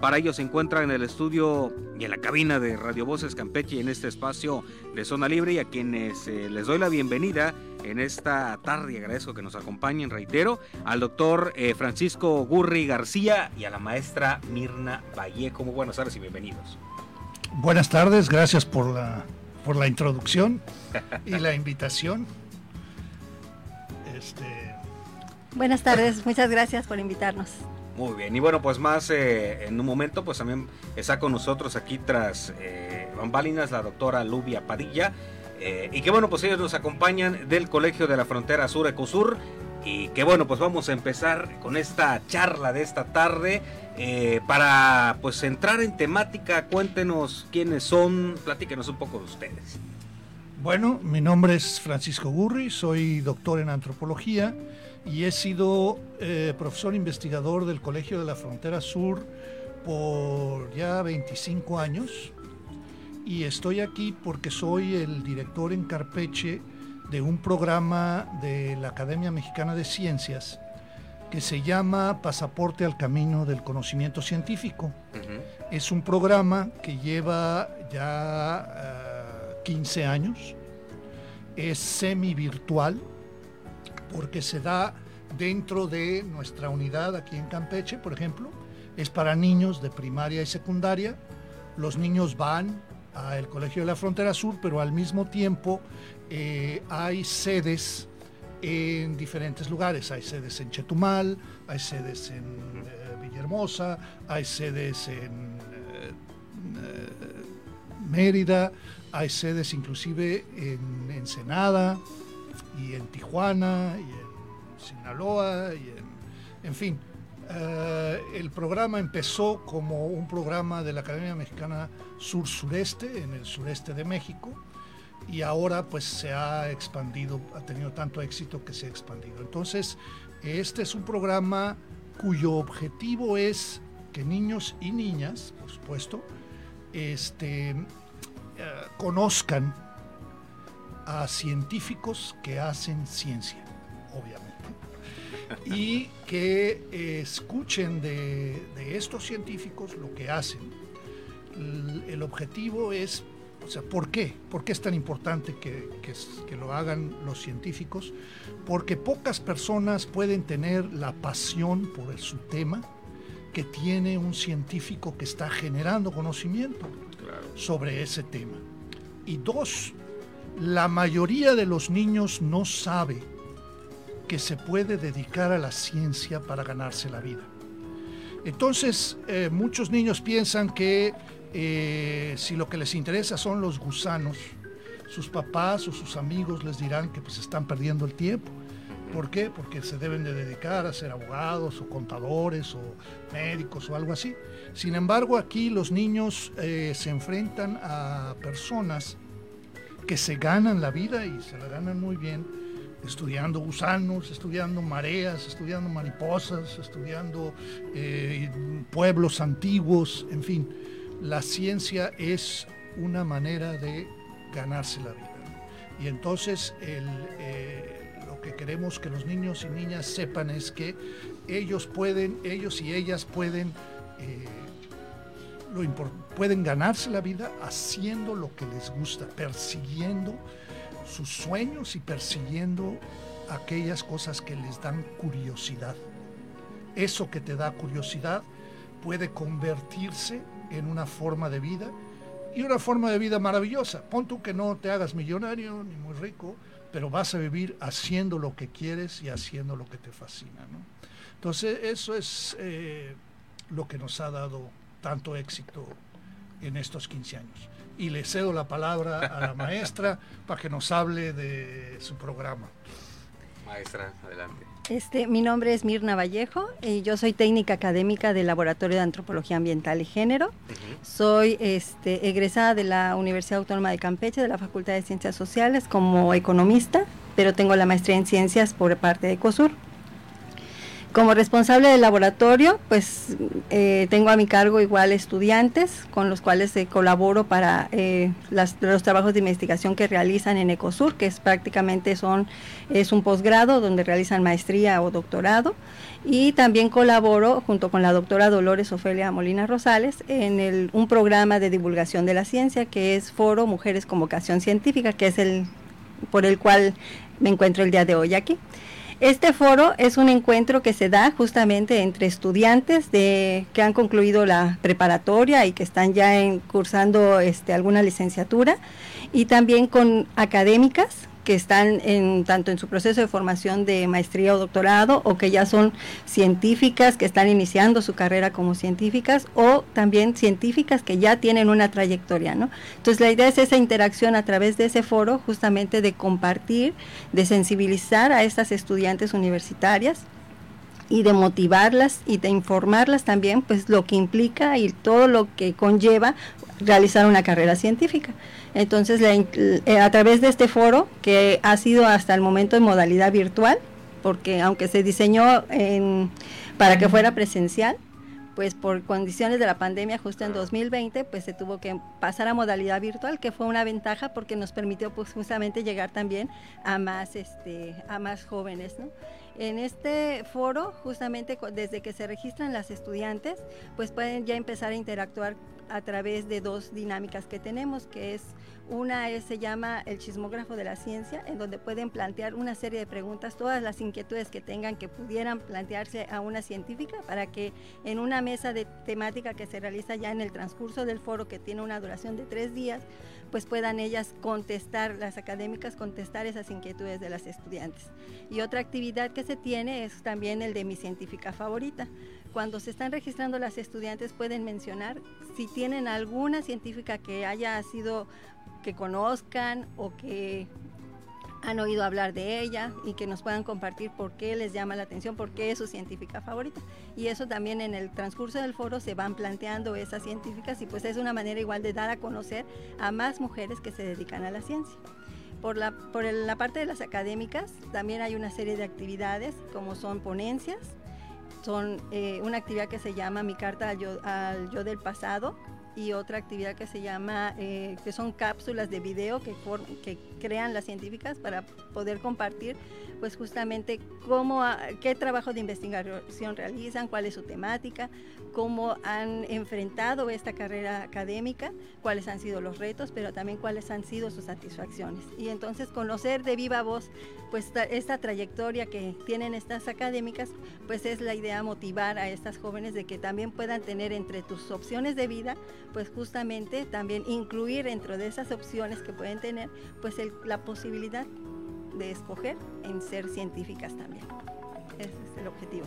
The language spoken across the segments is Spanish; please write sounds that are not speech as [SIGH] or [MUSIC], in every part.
Para ello se encuentra en el estudio y en la cabina de Radio Voces Campeche en este espacio de Zona Libre y a quienes eh, les doy la bienvenida en esta tarde y agradezco que nos acompañen, reitero, al doctor eh, Francisco Gurri García y a la maestra Mirna Vallejo. Muy buenas tardes y bienvenidos. Buenas tardes, gracias por la, por la introducción y la invitación. Este... Buenas tardes, muchas gracias por invitarnos. Muy bien, y bueno, pues más eh, en un momento, pues también está con nosotros aquí tras eh, bambalinas la doctora Lubia Padilla, eh, y que bueno, pues ellos nos acompañan del Colegio de la Frontera Sur Ecosur, y que bueno, pues vamos a empezar con esta charla de esta tarde. Eh, para pues entrar en temática, cuéntenos quiénes son, platíquenos un poco de ustedes. Bueno, mi nombre es Francisco Gurri, soy doctor en antropología y he sido eh, profesor investigador del Colegio de la Frontera Sur por ya 25 años y estoy aquí porque soy el director en Carpeche de un programa de la Academia Mexicana de Ciencias que se llama Pasaporte al Camino del Conocimiento Científico. Es un programa que lleva ya 15 eh, años, es semi-virtual porque se da dentro de nuestra unidad aquí en Campeche, por ejemplo, es para niños de primaria y secundaria. Los niños van al Colegio de la Frontera Sur, pero al mismo tiempo eh, hay sedes en diferentes lugares. Hay sedes en Chetumal, hay sedes en eh, Villahermosa, hay sedes en eh, Mérida, hay sedes inclusive en Ensenada y en Tijuana y en Sinaloa y en, en fin. el programa empezó como un programa de la Academia Mexicana Sur-Sureste, en el sureste de México, y ahora pues se ha expandido, ha tenido tanto éxito que se ha expandido. Entonces, este es un programa cuyo objetivo es que niños y niñas, por supuesto, este, eh, conozcan a científicos que hacen ciencia, obviamente, y que escuchen de, de estos científicos lo que hacen. el objetivo es o sea, ¿por qué? ¿Por qué es tan importante que, que, lo hagan los científicos? Porque pocas personas pueden tener la pasión por su tema que tiene un científico que está generando conocimiento sobre ese tema. Y dos, la mayoría de los niños no sabe que se puede dedicar a la ciencia para ganarse la vida. Entonces, eh, muchos niños piensan que eh, si lo que les interesa son los gusanos, sus papás o sus amigos les dirán que pues están perdiendo el tiempo. ¿Por qué? Porque se deben de dedicar a ser abogados o contadores o médicos o algo así. Sin embargo, aquí los niños eh, se enfrentan a personas que se ganan la vida y se la ganan muy bien estudiando gusanos, estudiando mareas, estudiando mariposas, estudiando eh, pueblos antiguos, en fin la ciencia es una manera de ganarse la vida. Y entonces eh, lo que queremos que los niños y niñas sepan es que ellos pueden, ellos y ellas pueden, eh, pueden ganarse la vida haciendo lo que les gusta, persiguiendo sus sueños y persiguiendo aquellas cosas que les dan curiosidad. Eso que te da curiosidad puede convertirse en una forma de vida y una forma de vida maravillosa. Pon tú que no te hagas millonario ni muy rico, pero vas a vivir haciendo lo que quieres y haciendo lo que te fascina. Entonces eso es eh, lo que nos ha dado tanto éxito en estos 15 años. Y le cedo la palabra a la [LAUGHS] maestra para que nos hable de su programa. Maestra, adelante. Este, mi nombre es Mirna Vallejo y yo soy técnica académica del Laboratorio de Antropología Ambiental y Género. Soy este, egresada de la Universidad Autónoma de Campeche, de la Facultad de Ciencias Sociales, como economista, pero tengo la maestría en Ciencias por parte de COSUR. Como responsable del laboratorio, pues eh, tengo a mi cargo igual estudiantes con los cuales eh, colaboro para eh, los trabajos de investigación que realizan en Ecosur, que es prácticamente son es un posgrado donde realizan maestría o doctorado. Y también colaboro junto con la doctora Dolores Ofelia Molina Rosales en el, un programa de divulgación de la ciencia que es Foro Mujeres con Vocación Científica, que es el por el cual me encuentro el día de hoy aquí. Este foro es un encuentro que se da justamente entre estudiantes de, que han concluido la preparatoria y que están ya en, cursando este, alguna licenciatura y también con académicas que están en, tanto en su proceso de formación de maestría o doctorado o que ya son científicas, que están iniciando su carrera como científicas o también científicas que ya tienen una trayectoria, ¿no? Entonces la idea es esa interacción a través de ese foro justamente de compartir, de sensibilizar a estas estudiantes universitarias y de motivarlas y de informarlas también pues lo que implica y todo lo que conlleva realizar una carrera científica. Entonces, eh, a través de este foro, que ha sido hasta el momento en modalidad virtual, porque aunque se diseñó para que fuera presencial, pues por condiciones de la pandemia justo en 2020, pues se tuvo que pasar a modalidad virtual, que fue una ventaja porque nos permitió pues justamente llegar también a más, este, a más jóvenes, ¿no? En este foro, justamente desde que se registran las estudiantes, pues pueden ya empezar a interactuar a través de dos dinámicas que tenemos, que es una se llama el chismógrafo de la ciencia, en donde pueden plantear una serie de preguntas, todas las inquietudes que tengan que pudieran plantearse a una científica para que en una mesa de temática que se realiza ya en el transcurso del foro, que tiene una duración de tres días, pues puedan ellas contestar, las académicas contestar esas inquietudes de las estudiantes. Y otra actividad que se tiene es también el de mi científica favorita cuando se están registrando las estudiantes pueden mencionar si tienen alguna científica que haya sido, que conozcan o que han oído hablar de ella y que nos puedan compartir por qué les llama la atención, por qué es su científica favorita. Y eso también en el transcurso del foro se van planteando esas científicas y pues es una manera igual de dar a conocer a más mujeres que se dedican a la ciencia. Por la, por la parte de las académicas también hay una serie de actividades como son ponencias, son eh, una actividad que se llama Mi carta al yo, del pasado y otra actividad que se llama, eh, que son cápsulas de video que, que crean las científicas para poder compartir pues justamente cómo, qué trabajo de investigación realizan, cuál es su temática, cómo han enfrentado esta carrera académica, cuáles han sido los retos, pero también cuáles han sido sus satisfacciones. Y entonces conocer de viva voz pues esta trayectoria que tienen estas académicas, pues es la idea motivar a estas jóvenes de que también puedan tener entre tus opciones de vida, pues justamente también incluir dentro de esas opciones que pueden tener, pues la posibilidad de escoger en ser científicas también. Ese es el objetivo.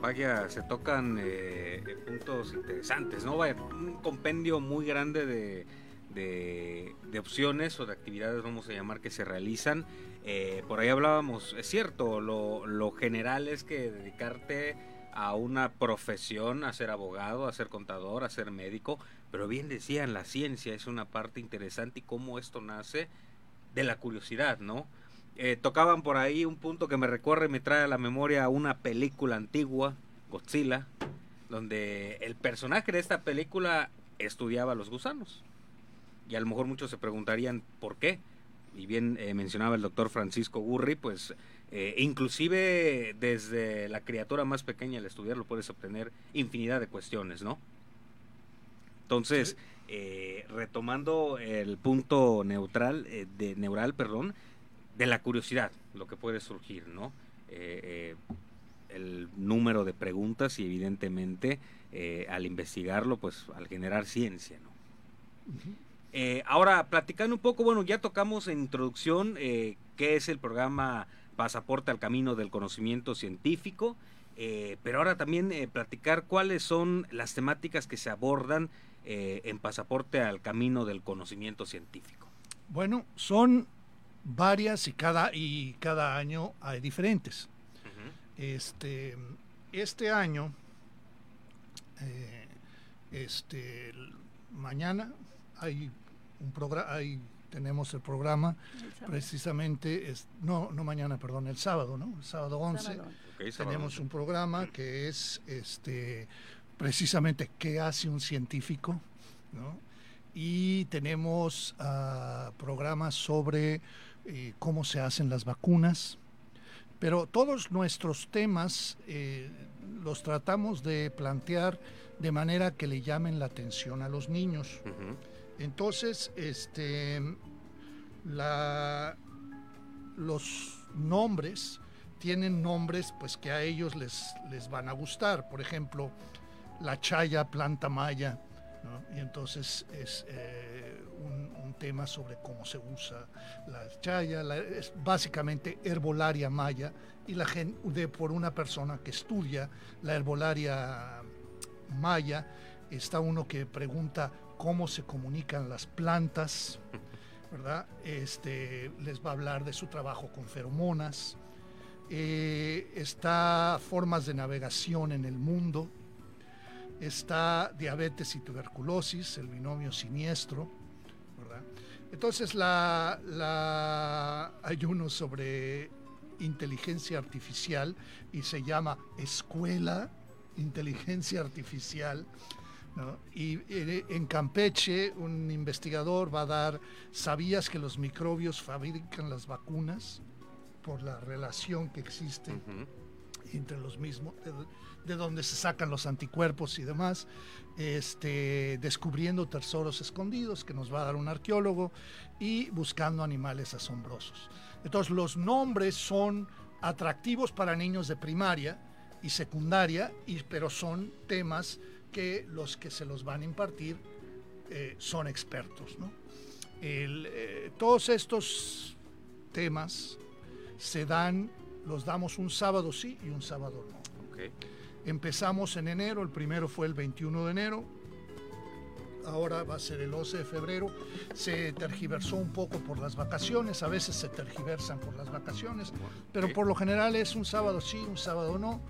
Vaya, se tocan eh, puntos interesantes, ¿no? Vaya, un compendio muy grande de, de, opciones o de actividades, vamos a llamar, que se realizan. Eh, por ahí hablábamos, es cierto, lo, lo general es que dedicarte a una profesión, a ser abogado, a ser contador, a ser médico, pero bien decían, la ciencia es una parte interesante y cómo esto nace de la curiosidad, ¿no? Eh, tocaban por ahí un punto que me recorre, me trae a la memoria una película antigua, Godzilla, donde el personaje de esta película estudiaba los gusanos. Y a lo mejor muchos se preguntarían por qué. Y bien eh, mencionaba el doctor Francisco Gurri, pues eh, inclusive desde la criatura más pequeña al estudiarlo puedes obtener infinidad de cuestiones, ¿no? Entonces, retomando el punto neutral, de neural, perdón, de la curiosidad, lo que puede surgir, ¿no? Eh, eh, el número de preguntas y evidentemente eh, al investigarlo, pues al generar ciencia, ¿no? ahora, platicando un poco, bueno, ya tocamos en introducción qué es el programa Pasaporte al Camino del Conocimiento Científico, pero ahora también platicar cuáles son las temáticas que se abordan en Pasaporte al Camino del Conocimiento Científico. Bueno, son varias y cada, y cada año hay diferentes. Este, este año, eh, este, mañana hay un programa, hay tenemos el programa precisamente, es, no, no mañana, perdón, el sábado, ¿no? El sábado 11 tenemos un programa que es este precisamente qué hace un científico, ¿no? Y tenemos uh, programas sobre eh, cómo se hacen las vacunas, pero todos nuestros temas eh, los tratamos de plantear de manera que le llamen la atención a los niños. Entonces, este, la, los nombres tienen nombres pues que a ellos les, les van a gustar. Por ejemplo, la chaya, planta maya, y entonces es eh, un, tema sobre cómo se usa la chaya, es básicamente herbolaria maya, y la gente, de, por una persona que estudia la herbolaria maya, está uno que pregunta cómo se comunican las plantas, ¿verdad? Este, les va a hablar de su trabajo con feromonas, eh, está formas de navegación en el mundo, está diabetes y tuberculosis, el binomio siniestro, ¿verdad? Entonces la, la, hay uno sobre inteligencia artificial y se llama Escuela Inteligencia Artificial. Y en Campeche un investigador va a dar, ¿sabías que los microbios fabrican las vacunas por la relación que existe entre los mismos? De donde se sacan los anticuerpos y demás, este, descubriendo tesoros escondidos que nos va a dar un arqueólogo y buscando animales asombrosos. Entonces los nombres son atractivos para niños de primaria y secundaria, y, pero son temas que los que se los van a impartir eh, son expertos. Eh, todos estos temas se dan, los damos un sábado sí y un sábado no. Empezamos en enero, el primero fue el 21 de enero, ahora va a ser el 11 de febrero. Se tergiversó un poco por las vacaciones, a veces se tergiversan por las vacaciones, pero por lo general es un sábado sí, un sábado no.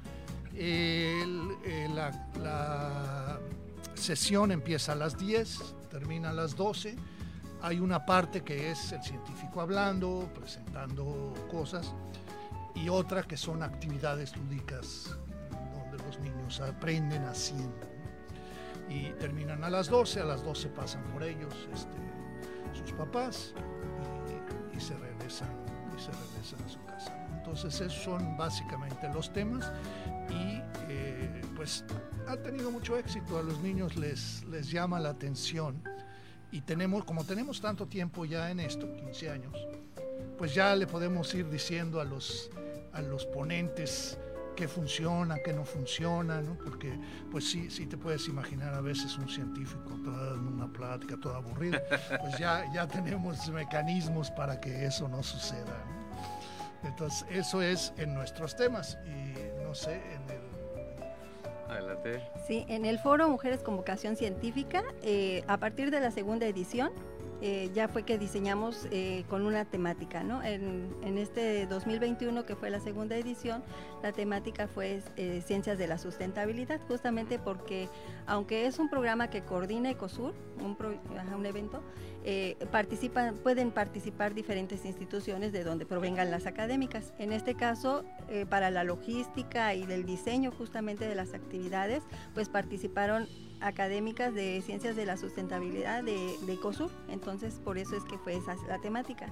la, sesión empieza a las 10, termina a las 12. Hay una parte que es el científico hablando, presentando cosas, y otra que son actividades lúdicas los niños aprenden haciendo. Y terminan a las 12, a las 12 pasan por ellos este, sus papás y, se regresan, y se regresan a su casa. Entonces esos son básicamente los temas y eh, pues ha tenido mucho éxito, a los niños les, les llama la atención y tenemos, como tenemos tanto tiempo ya en esto, 15 años, pues ya le podemos ir diciendo a los, a los ponentes qué funciona, qué no funciona, ¿no? porque pues sí, sí te puedes imaginar a veces un científico dando una plática toda aburrida, pues ya, ya tenemos mecanismos para que eso no suceda. Entonces, eso es en nuestros temas y no sé, en el Adelante. Sí, en el foro Mujeres con Vocación Científica, eh, a partir de la segunda edición, eh, ya fue que diseñamos eh, con una temática, ¿no? En, este 2021, que fue la segunda edición, la temática fue eh, Ciencias de la Sustentabilidad, justamente porque, aunque es un programa que coordina ECOSUR, un, evento, pueden participar diferentes instituciones de donde provengan las académicas. En este caso, para la logística y del diseño justamente de las actividades, pues participaron académicas de ciencias de la sustentabilidad de, de COSUR, entonces por eso es que fue esa la temática.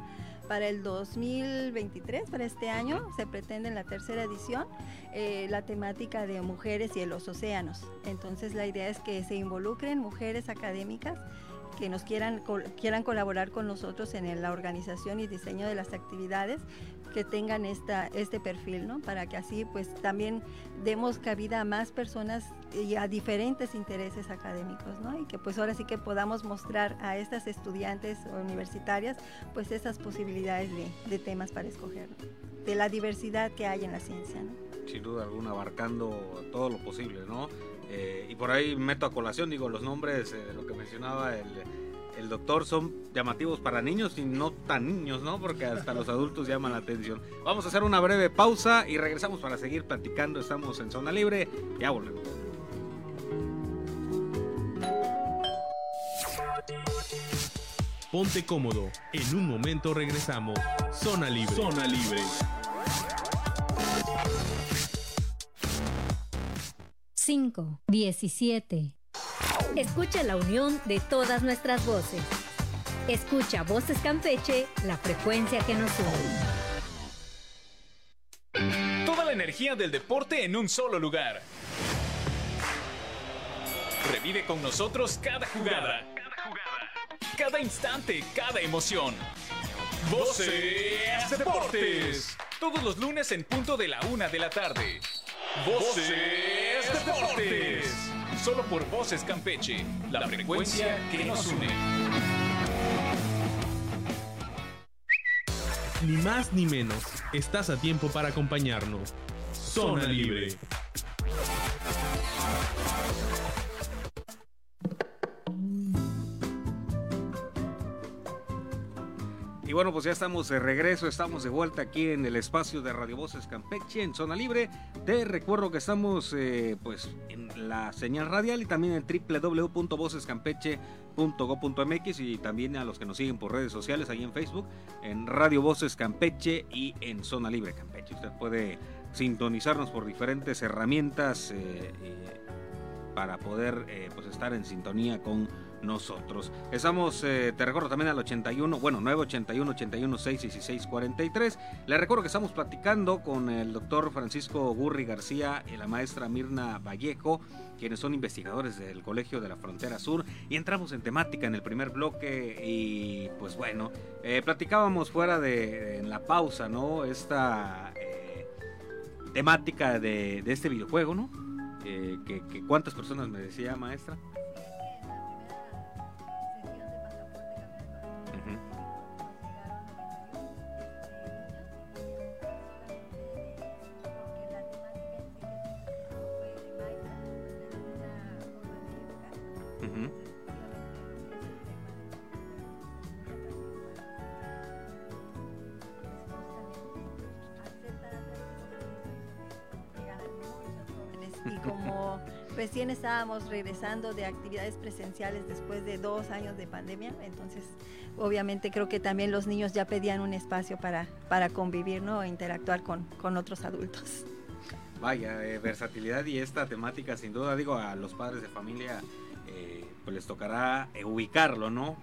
Para el 2023, para este año, se pretende en la tercera edición eh, la temática de mujeres y en los océanos. Entonces la idea es que se involucren mujeres académicas que nos quieran, quieran colaborar con nosotros en la organización y diseño de las actividades que tengan esta, este perfil, ¿no? Para que así pues también demos cabida a más personas y a diferentes intereses académicos, ¿no? Y que pues ahora sí que podamos mostrar a estas estudiantes universitarias pues esas posibilidades de, temas para escoger, de la diversidad que hay en la ciencia. Sin duda alguna, abarcando todo lo posible, ¿no? Eh, y por ahí meto a colación, digo, los nombres de lo que mencionaba el el doctor son llamativos para niños y no tan niños, ¿no? Porque hasta los adultos llaman la atención. Vamos a hacer una breve pausa y regresamos para seguir platicando. Estamos en zona libre. Ya volvemos. Ponte cómodo. En un momento regresamos. Zona Libre. Zona Libre. 5, 17. Escucha la unión de todas nuestras voces. Escucha Voces Campeche, la frecuencia que nos une. Toda la energía del deporte en un solo lugar. Revive con nosotros cada jugada, cada jugada, cada instante, cada emoción. Voces Deportes. Todos los lunes en punto de la una de la tarde. Voces Deportes. Solo por Voces Campeche, la frecuencia que nos une. Ni más ni menos, estás a tiempo para acompañarnos. Zona Libre. Y bueno, pues ya estamos de regreso, estamos de vuelta aquí en el espacio de Radio Voces Campeche, en Zona Libre. Te recuerdo que estamos eh, pues en la señal radial y también en www.vocescampeche.go.mx y también a los que nos siguen por redes sociales, ahí en Facebook, en Radio Voces Campeche y en Zona Libre Campeche. Usted puede sintonizarnos por diferentes herramientas eh, eh, para poder pues estar en sintonía con nosotros. Estamos, eh, te recuerdo también al 81, bueno, 981 81 6 16 43. Le recuerdo que estamos platicando con el doctor Francisco Gurri García y la maestra Mirna Vallejo, quienes son investigadores del Colegio de la Frontera Sur. Y entramos en temática en el primer bloque y pues bueno, eh, platicábamos fuera de en la pausa, ¿no? Esta eh, temática de, este videojuego, ¿no? que, que cuántas personas me decía maestra. Y como recién estábamos regresando de actividades presenciales después de dos años de pandemia, entonces obviamente creo que también los niños ya pedían un espacio para, para convivir ¿no? e interactuar con, con otros adultos. Vaya, eh, versatilidad y esta temática sin duda, digo, a los padres de familia eh, pues les tocará eh, ubicarlo, ¿no?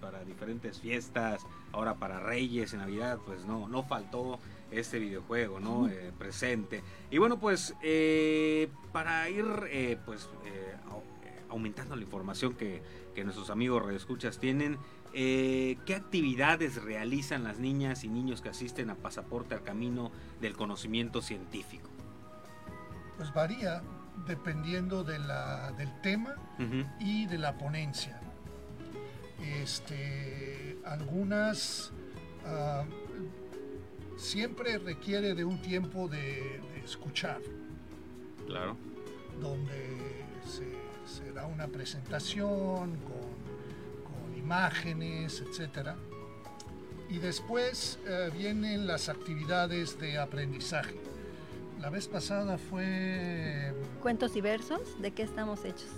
para diferentes fiestas, ahora para Reyes, en Navidad, pues no, no faltó este videojuego, ¿no? Eh, presente. Y bueno, pues eh, para ir eh, pues aumentando la información que, que nuestros amigos redescuchas tienen, ¿qué actividades realizan las niñas y niños que asisten a Pasaporte al Camino del Conocimiento Científico? Pues varía dependiendo de la, del tema y de la ponencia. Este, algunas ah, siempre requiere de un tiempo de, escuchar. Claro. Donde se, da una presentación con, imágenes, etc. Y después eh, vienen las actividades de aprendizaje. La vez pasada fue... Cuentos y versos, ¿de qué estamos hechos?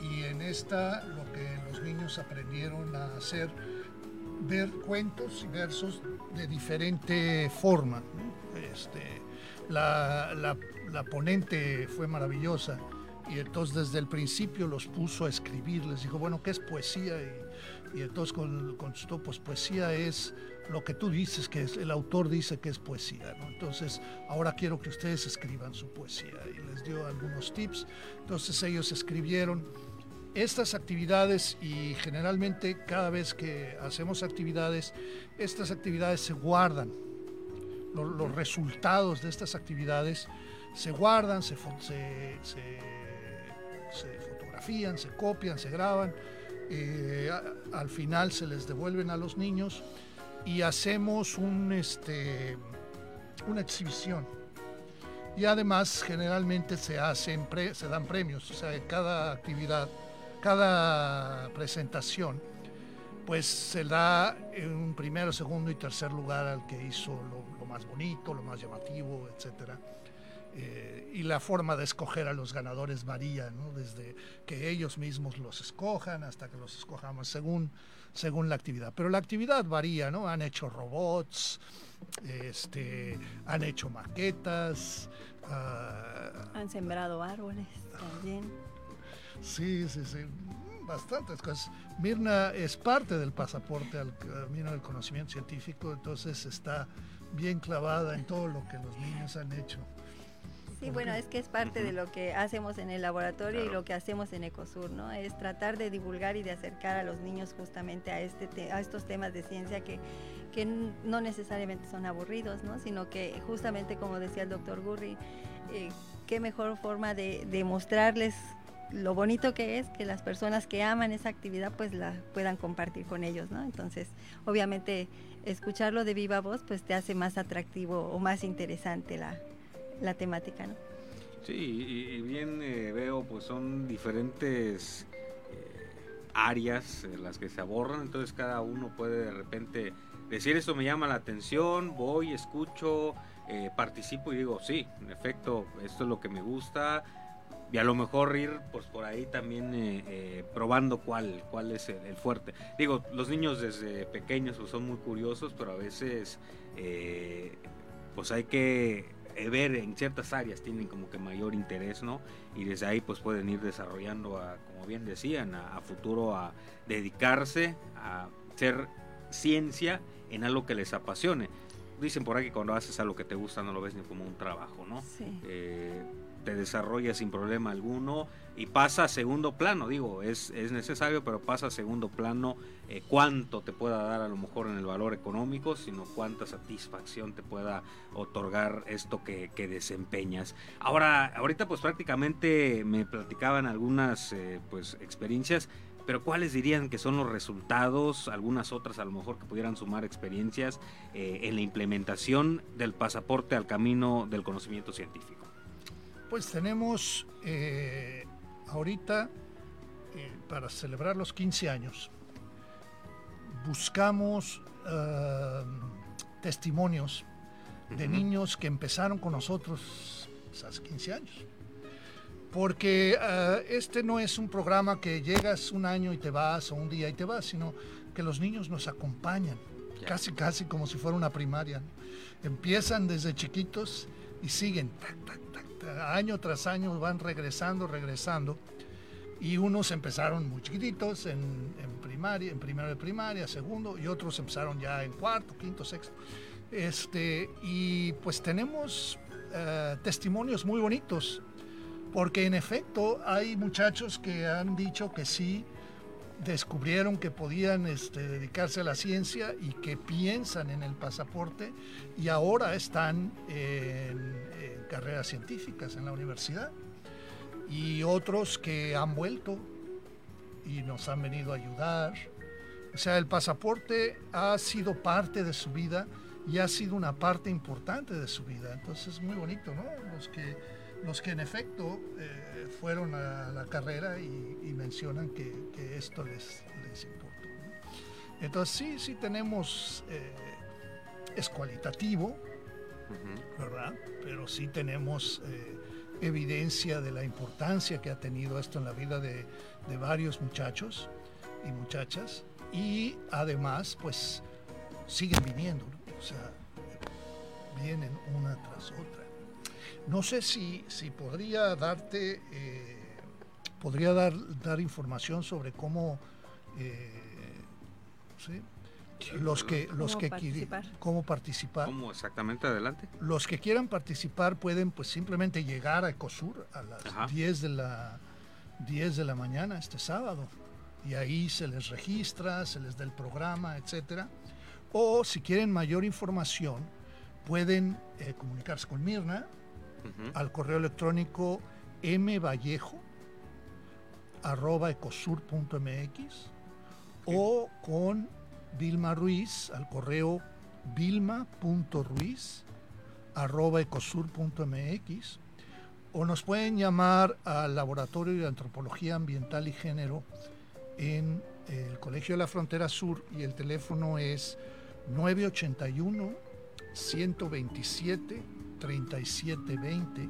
Y en esta lo que los niños aprendieron a hacer ver cuentos y versos de diferente forma. Este, la, la, ponente fue maravillosa y entonces desde el principio los puso a escribir, les dijo, bueno, ¿qué es poesía? Y, y entonces contestó, pues poesía es lo que tú dices, que es, el autor dice que es poesía, ¿no? Entonces, ahora quiero que ustedes escriban su poesía y les dio algunos tips, entonces ellos escribieron estas actividades y generalmente cada vez que hacemos actividades, estas actividades se guardan. Los, resultados de estas actividades se guardan, se, fotografían, se copian, se graban. Eh, al final se les devuelven a los niños y hacemos un, este, una exhibición. Y además generalmente se, hacen se dan premios, o sea, cada actividad cada presentación, pues se da un primero, segundo y tercer lugar al que hizo lo, más bonito, lo más llamativo, etc. eh, y la forma de escoger a los ganadores varía, ¿no? desde que ellos mismos los escojan hasta que los escojamos según, según la actividad. Pero la actividad varía, ¿no? Han hecho robots, este, han hecho maquetas. Ah, han sembrado árboles también. Sí, sí, sí bastantes cosas. Mirna es parte del pasaporte al camino del conocimiento científico, entonces está bien clavada en todo lo que los niños han hecho. Sí, bueno, es que es parte de lo que hacemos en el laboratorio y lo que hacemos en Ecosur, ¿no? Es tratar de divulgar y de acercar a los niños justamente a, este a estos temas de ciencia que, que no necesariamente son aburridos, ¿no? Sino que justamente, como decía el doctor Gurri, eh, qué mejor forma de, de mostrarles lo bonito que es que las personas que aman esa actividad pues la puedan compartir con ellos, ¿no? Entonces, obviamente, escucharlo de viva voz pues te hace más atractivo o más interesante la, la temática, ¿no? Sí, y, bien eh, veo pues son diferentes eh, áreas en las que se abordan, entonces cada uno puede de repente decir esto me llama la atención, voy, escucho, eh, participo y digo, sí, en efecto, esto es lo que me gusta, y a lo mejor ir pues por ahí también probando cuál cuál es el, fuerte digo los niños desde pequeños pues, son muy curiosos pero a veces pues hay que ver en ciertas áreas tienen como que mayor interés no y desde ahí pues pueden ir desarrollando a, como bien decían a, futuro a dedicarse a hacer ciencia en algo que les apasione. Dicen por ahí que cuando haces algo que te gusta no lo ves ni como un trabajo no sí te desarrolla sin problema alguno y pasa a segundo plano, digo, es, es necesario, pero pasa a segundo plano eh, cuánto te pueda dar a lo mejor en el valor económico, sino cuánta satisfacción te pueda otorgar esto que, desempeñas. Ahora, ahorita pues prácticamente me platicaban algunas eh, pues experiencias, pero ¿cuáles dirían que son los resultados? Algunas otras a lo mejor que pudieran sumar experiencias eh, en la implementación del pasaporte al camino del conocimiento científico. Pues tenemos eh, ahorita, eh, para celebrar los 15 años, buscamos eh, testimonios de niños que empezaron con nosotros hace 15 años. Porque este no es un programa que llegas un año y te vas o un día y te vas, sino que los niños nos acompañan, casi casi como si fuera una primaria. Empiezan desde chiquitos y siguen, año tras año van regresando, regresando. Y unos empezaron muy chiquititos en, primaria, en primero de primaria, segundo, y otros empezaron ya en cuarto, quinto, sexto. Este, y pues tenemos eh, testimonios muy bonitos, porque en efecto hay muchachos que han dicho que sí, descubrieron que podían este, dedicarse a la ciencia y que piensan en el pasaporte y ahora están en, carreras científicas en la universidad y otros que han vuelto y nos han venido a ayudar. O sea, el pasaporte ha sido parte de su vida y ha sido una parte importante de su vida. Entonces es muy bonito, ¿no? Los que, los que en efecto eh, fueron a la carrera y, mencionan que, esto les, les importó. Entonces sí, sí tenemos, eh, es cualitativo, ¿verdad? Pero sí tenemos eh, evidencia de la importancia que ha tenido esto en la vida de, varios muchachos y muchachas y además pues siguen viniendo, o sea, vienen una tras otra. No sé si, si podría darte, eh, podría dar, dar información sobre cómo, eh, los que los que participar? cómo participar cómo exactamente adelante. Los que quieran participar pueden pues simplemente llegar a Ecosur a las 10 de la 10 de la mañana este sábado. Y ahí se les registra se les da el programa etcétera. O si quieren mayor información pueden eh, comunicarse con Mirna al correo electrónico mvallejo arroba ecosur.mx o con Vilma Ruiz al correo vilma.ruiz.ecosur.mx o nos pueden llamar al Laboratorio de Antropología Ambiental y Género en el Colegio de la Frontera Sur y el teléfono es 981 127 3720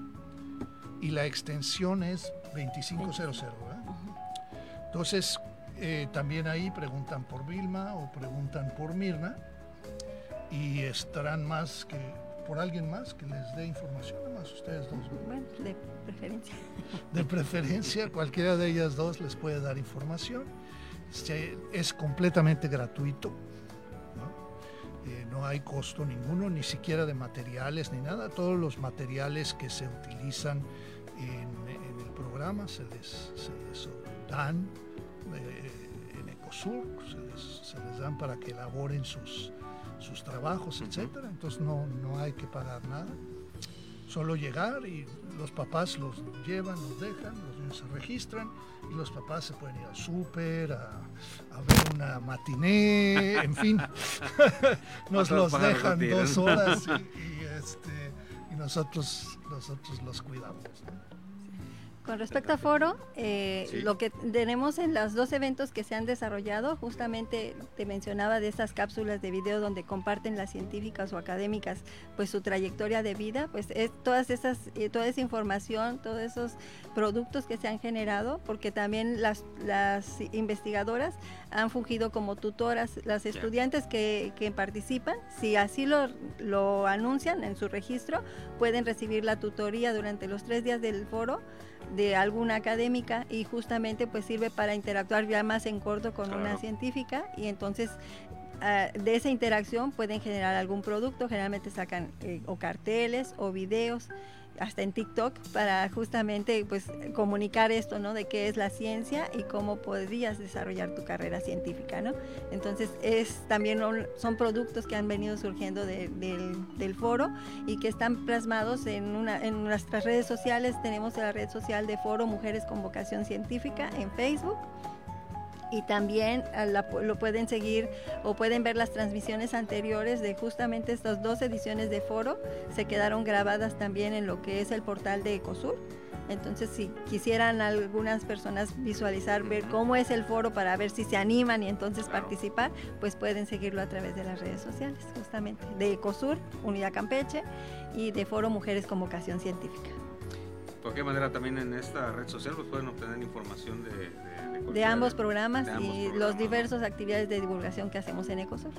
y la extensión es 2500. Entonces, eh, también ahí preguntan por Vilma o preguntan por Mirna y estarán más que por alguien más que les dé información, además ustedes dos. Bueno, de preferencia. De preferencia, cualquiera de ellas dos les puede dar información. Es completamente gratuito. ¿no? Eh, no hay costo ninguno, ni siquiera de materiales ni nada. Todos los materiales que se utilizan en, el programa se les, dan eh, en Ecosur, se les dan para que elaboren sus, sus trabajos, etcétera. Entonces no, no hay que pagar nada. Solo llegar y los papás los llevan, los dejan, los niños se registran y los papás se pueden ir al súper, a, ver una matiné, en fin. [LAUGHS] [LAUGHS] Nos los dejan dos horas [LAUGHS] y, este, y nosotros, nosotros los cuidamos. Con respecto a foro, eh, lo que tenemos en los dos eventos que se han desarrollado, justamente te mencionaba de estas cápsulas de video donde comparten las científicas o académicas pues su trayectoria de vida, pues es todas esas, eh, toda esa información, todos esos productos que se han generado, porque también las, las investigadoras han fungido como tutoras, las estudiantes que, que participan, si así lo, lo anuncian en su registro, pueden recibir la tutoría durante los tres días del foro de alguna académica y justamente pues sirve para interactuar ya más en corto con una científica y entonces ah, de esa interacción pueden generar algún producto, generalmente sacan eh, o carteles o videos hasta en TikTok para justamente pues comunicar esto, ¿no? De qué es la ciencia y cómo podrías desarrollar tu carrera científica, ¿no? Entonces es también son productos que han venido surgiendo del, foro y que están plasmados en, una, en nuestras redes sociales. Tenemos la red social de Foro Mujeres con Vocación Científica en Facebook y también ah, lo pueden seguir o pueden ver las transmisiones anteriores de justamente estas dos ediciones de foro. Se quedaron grabadas también en lo que es el portal de Ecosur. Entonces, si quisieran algunas personas visualizar, ver cómo es el foro para ver si se animan y entonces participar, pues pueden seguirlo a través de las redes sociales, justamente, de Ecosur, Unidad Campeche, y de Foro Mujeres con Vocación Científica. De cualquier manera, también en esta red social pues pueden obtener información de de ambos programas y los diversos actividades de divulgación que hacemos en Ecosur.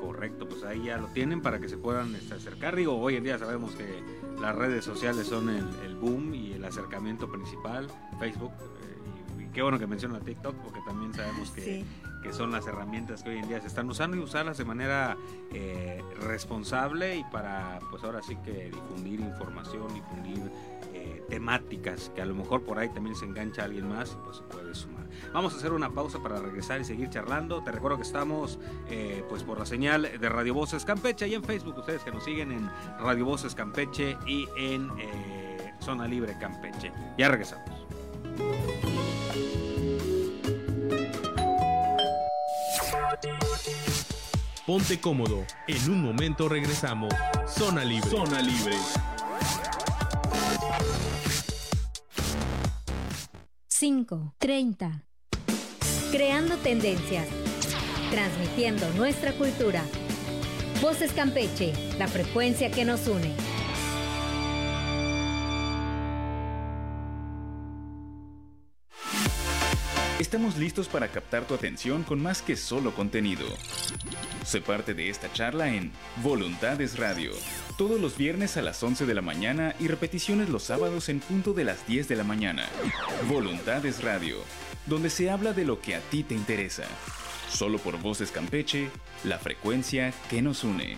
Correcto, pues ahí ya lo tienen para que se puedan este, acercar. Digo, hoy en día sabemos que las redes sociales son el, boom y el acercamiento principal, Facebook. Eh, y, qué bueno que menciona TikTok, porque también sabemos que, que, son las herramientas que hoy en día se están usando y usarlas de manera eh, responsable y para, pues ahora sí que difundir información, difundir temáticas que a lo mejor por ahí también se engancha alguien más y pues se puede sumar. Vamos a hacer una pausa para regresar y seguir charlando. Te recuerdo que estamos eh, pues por la señal de Radio Voces Campeche y en Facebook ustedes que nos siguen en Radio Voces Campeche y en eh, Zona Libre Campeche. Ya regresamos. Ponte cómodo. En un momento regresamos. Zona Libre. Zona Libre. 5, 30. Creando tendencias. Transmitiendo nuestra cultura. Voces Campeche, la frecuencia que nos une. Estamos listos para captar tu atención con más que solo contenido. Sé parte de esta charla en Voluntades Radio, todos los viernes a las 11 de la mañana y repeticiones los sábados en punto de las 10 de la mañana. Voluntades Radio, donde se habla de lo que a ti te interesa. Solo por Voces Campeche, la frecuencia que nos une.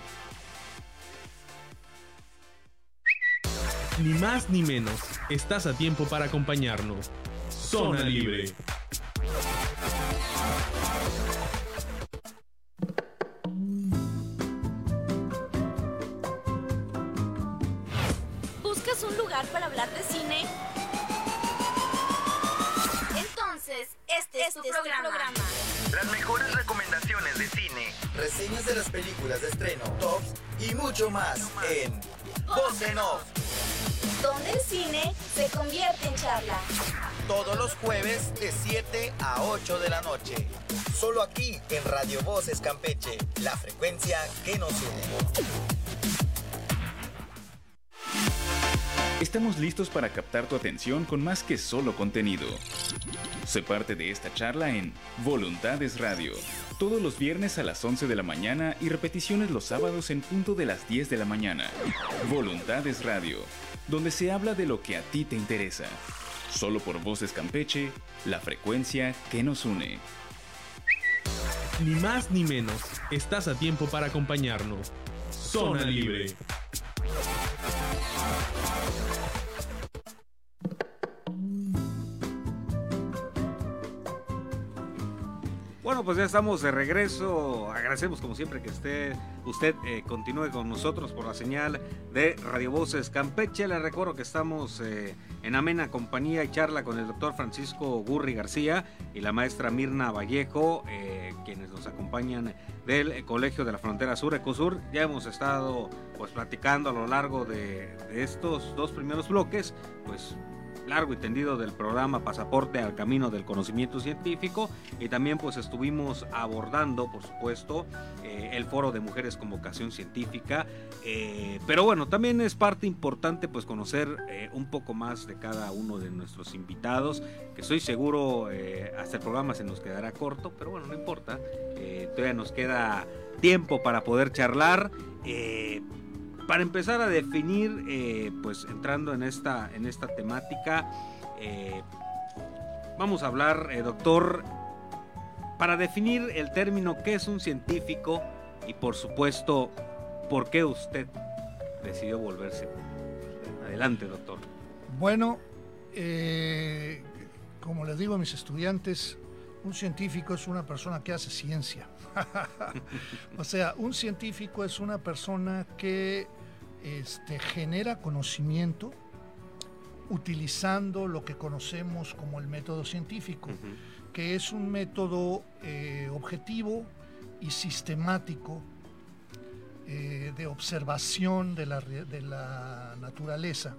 Ni más ni menos, estás a tiempo para acompañarnos. Zona Libre. Hablar de cine? Entonces, este, es, tu, este programa. Las mejores recomendaciones de cine, reseñas de las películas de estreno, tops y mucho más, en Voz en Off. Donde el cine se convierte en charla todos los jueves de 7 a 8 de la noche. Solo aquí en Radio Voces Campeche, la frecuencia que nos une. Estamos listos para captar tu atención con más que solo contenido. Sé parte de esta charla en Voluntades Radio, todos los viernes a las 11 de la mañana y repeticiones los sábados en punto de las 10 de la mañana. Voluntades Radio, donde se habla de lo que a ti te interesa. Solo por Voces Campeche, la frecuencia que nos une. Ni más ni menos, estás a tiempo para acompañarnos. Zona Libre. Bueno, pues ya estamos de regreso. Agradecemos como siempre que esté usted eh, continúe con nosotros por la señal de Radio Voces Campeche. Le recuerdo que estamos eh, en amena compañía y charla con el doctor Francisco Gurri García y la maestra Mirna Vallejo, eh, quienes nos acompañan del Colegio de la Frontera Sur, Ecosur. Ya hemos estado pues platicando a lo largo de, de estos dos primeros bloques, pues largo y tendido del programa Pasaporte al Camino del Conocimiento Científico. Y también pues estuvimos abordando por supuesto eh, el foro de mujeres con vocación científica. Eh, pero bueno también es parte importante pues conocer eh, un poco más de cada uno de nuestros invitados que estoy seguro hasta el programa se nos quedará corto pero bueno no importa. Todavía nos queda tiempo para poder charlar para empezar a definir, eh, pues entrando en esta, en esta temática, eh, vamos a hablar, eh, doctor, para definir el término qué es un científico y por supuesto, por qué usted decidió volverse. Adelante, doctor. Bueno, como les digo a mis estudiantes, un científico es una persona que hace ciencia. [LAUGHS] o sea, un científico es una persona que este, genera conocimiento utilizando lo que conocemos como el método científico, que es un método eh, objetivo y sistemático eh, de observación de la, de la naturaleza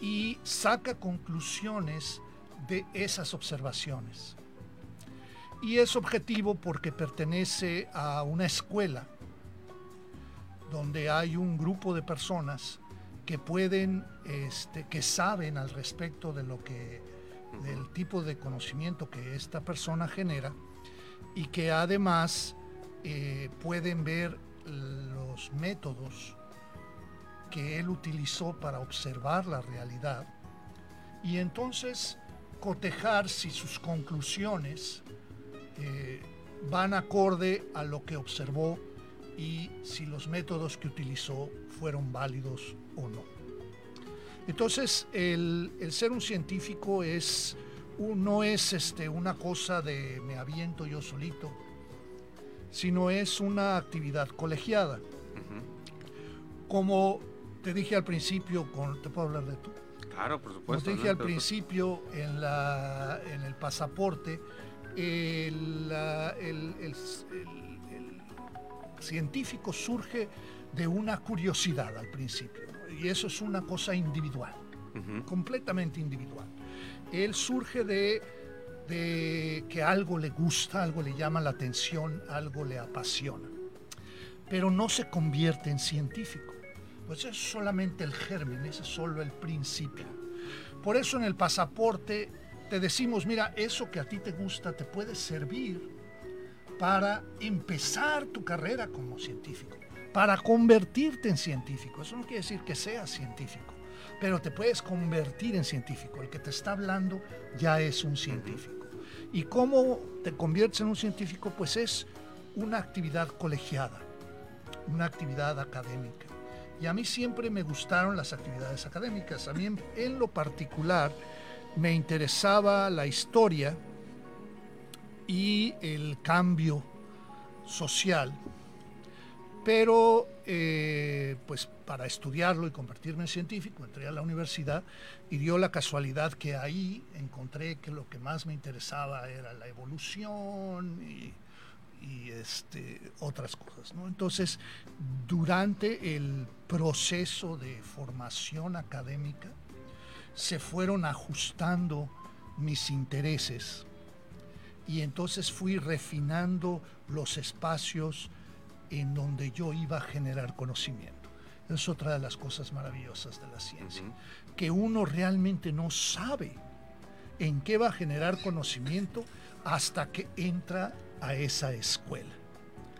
y saca conclusiones de esas observaciones. Y es objetivo porque pertenece a una escuela donde hay un grupo de personas que pueden, este, que saben al respecto de lo que, del tipo de conocimiento que esta persona genera y que además eh, pueden ver los métodos que él utilizó para observar la realidad y entonces cotejar si sus conclusiones eh, van acorde a lo que observó y si los métodos que utilizó fueron válidos o no. Entonces, el, ser un científico es, no es este, una cosa de me aviento yo solito, sino es una actividad colegiada. Como te dije al principio, con, ¿te puedo hablar de tú? Claro, por supuesto. Como te dije al principio en, la, en el pasaporte, el, el científico surge de una curiosidad al principio, y eso es una cosa individual, completamente individual. Él surge de, de que algo le gusta, algo le llama la atención, algo le apasiona, pero no se convierte en científico. Pues es solamente el germen, ese es solo el principio. Por eso en el pasaporte te decimos, mira, eso que a ti te gusta te puede servir para empezar tu carrera como científico, para convertirte en científico. Eso no quiere decir que seas científico, pero te puedes convertir en científico. El que te está hablando ya es un científico. ¿Y cómo te conviertes en un científico? Pues es una actividad colegiada, una actividad académica. Y a mí siempre me gustaron las actividades académicas. A mí en, lo particular me interesaba la historia, y el cambio social. Pero, eh, pues para estudiarlo y convertirme en científico, entré a la universidad y dio la casualidad que ahí encontré que lo que más me interesaba era la evolución y, este, otras cosas. Entonces, durante el proceso de formación académica, se fueron ajustando mis intereses y entonces fui refinando los espacios en donde yo iba a generar conocimiento. Es otra de las cosas maravillosas de la ciencia, que uno realmente no sabe en qué va a generar conocimiento hasta que entra a esa escuela.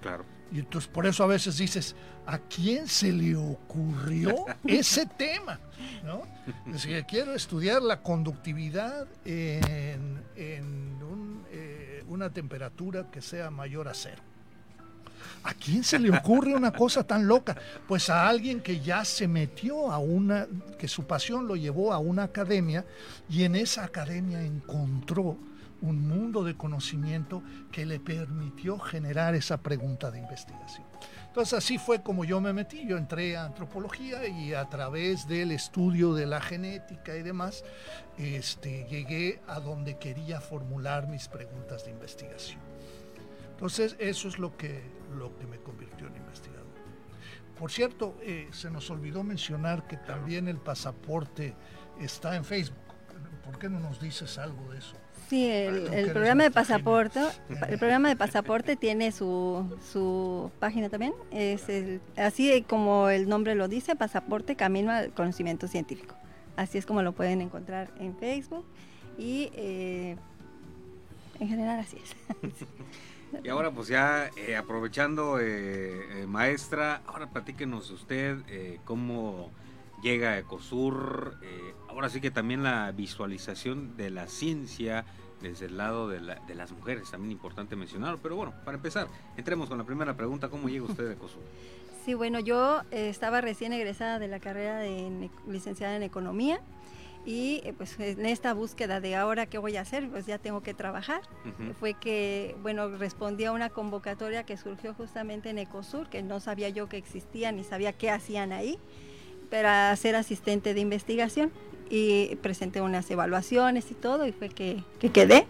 Claro. Y entonces por eso a veces dices, ¿a quién se le ocurrió [LAUGHS] ese tema? ¿No? Es decir, quiero estudiar la conductividad en, eh, una temperatura que sea mayor a cero. ¿A quién se le ocurre una cosa tan loca? Pues a alguien que ya se metió a una, que su pasión lo llevó a una academia y en esa academia encontró un mundo de conocimiento que le permitió generar esa pregunta de investigación. Entonces así fue como yo me metí, yo entré a antropología y a través del estudio de la genética y demás, este, llegué a donde quería formular mis preguntas de investigación. Entonces eso es lo que, lo que me convirtió en investigador. Por cierto, eh, se nos olvidó mencionar que también el pasaporte está en Facebook. ¿Por qué no nos dices algo de eso? Sí, el, programa de pasaporte, el programa de pasaporte tiene su, su página también. Es así como el nombre lo dice, pasaporte camino al conocimiento científico. Así es como lo pueden encontrar en Facebook y eh, en general así es. [LAUGHS] Y ahora pues ya eh, aprovechando, eh, maestra, ahora platíquenos usted cómo llega a Ecosur, ahora sí que también la visualización de la ciencia desde el lado de, las mujeres, también importante mencionarlo. Pero bueno, para empezar, entremos con la primera pregunta, ¿cómo llega usted a COSUR? [LAUGHS] Sí, bueno, yo eh, estaba recién egresada de la carrera de licenciada en Economía y eh, pues en esta búsqueda de ahora qué voy a hacer, pues ya tengo que trabajar. Fue que, bueno, respondí a una convocatoria que surgió justamente en Ecosur, que no sabía yo que existía ni sabía qué hacían ahí, para ser asistente de investigación y presenté unas evaluaciones y todo y fue que, quedé.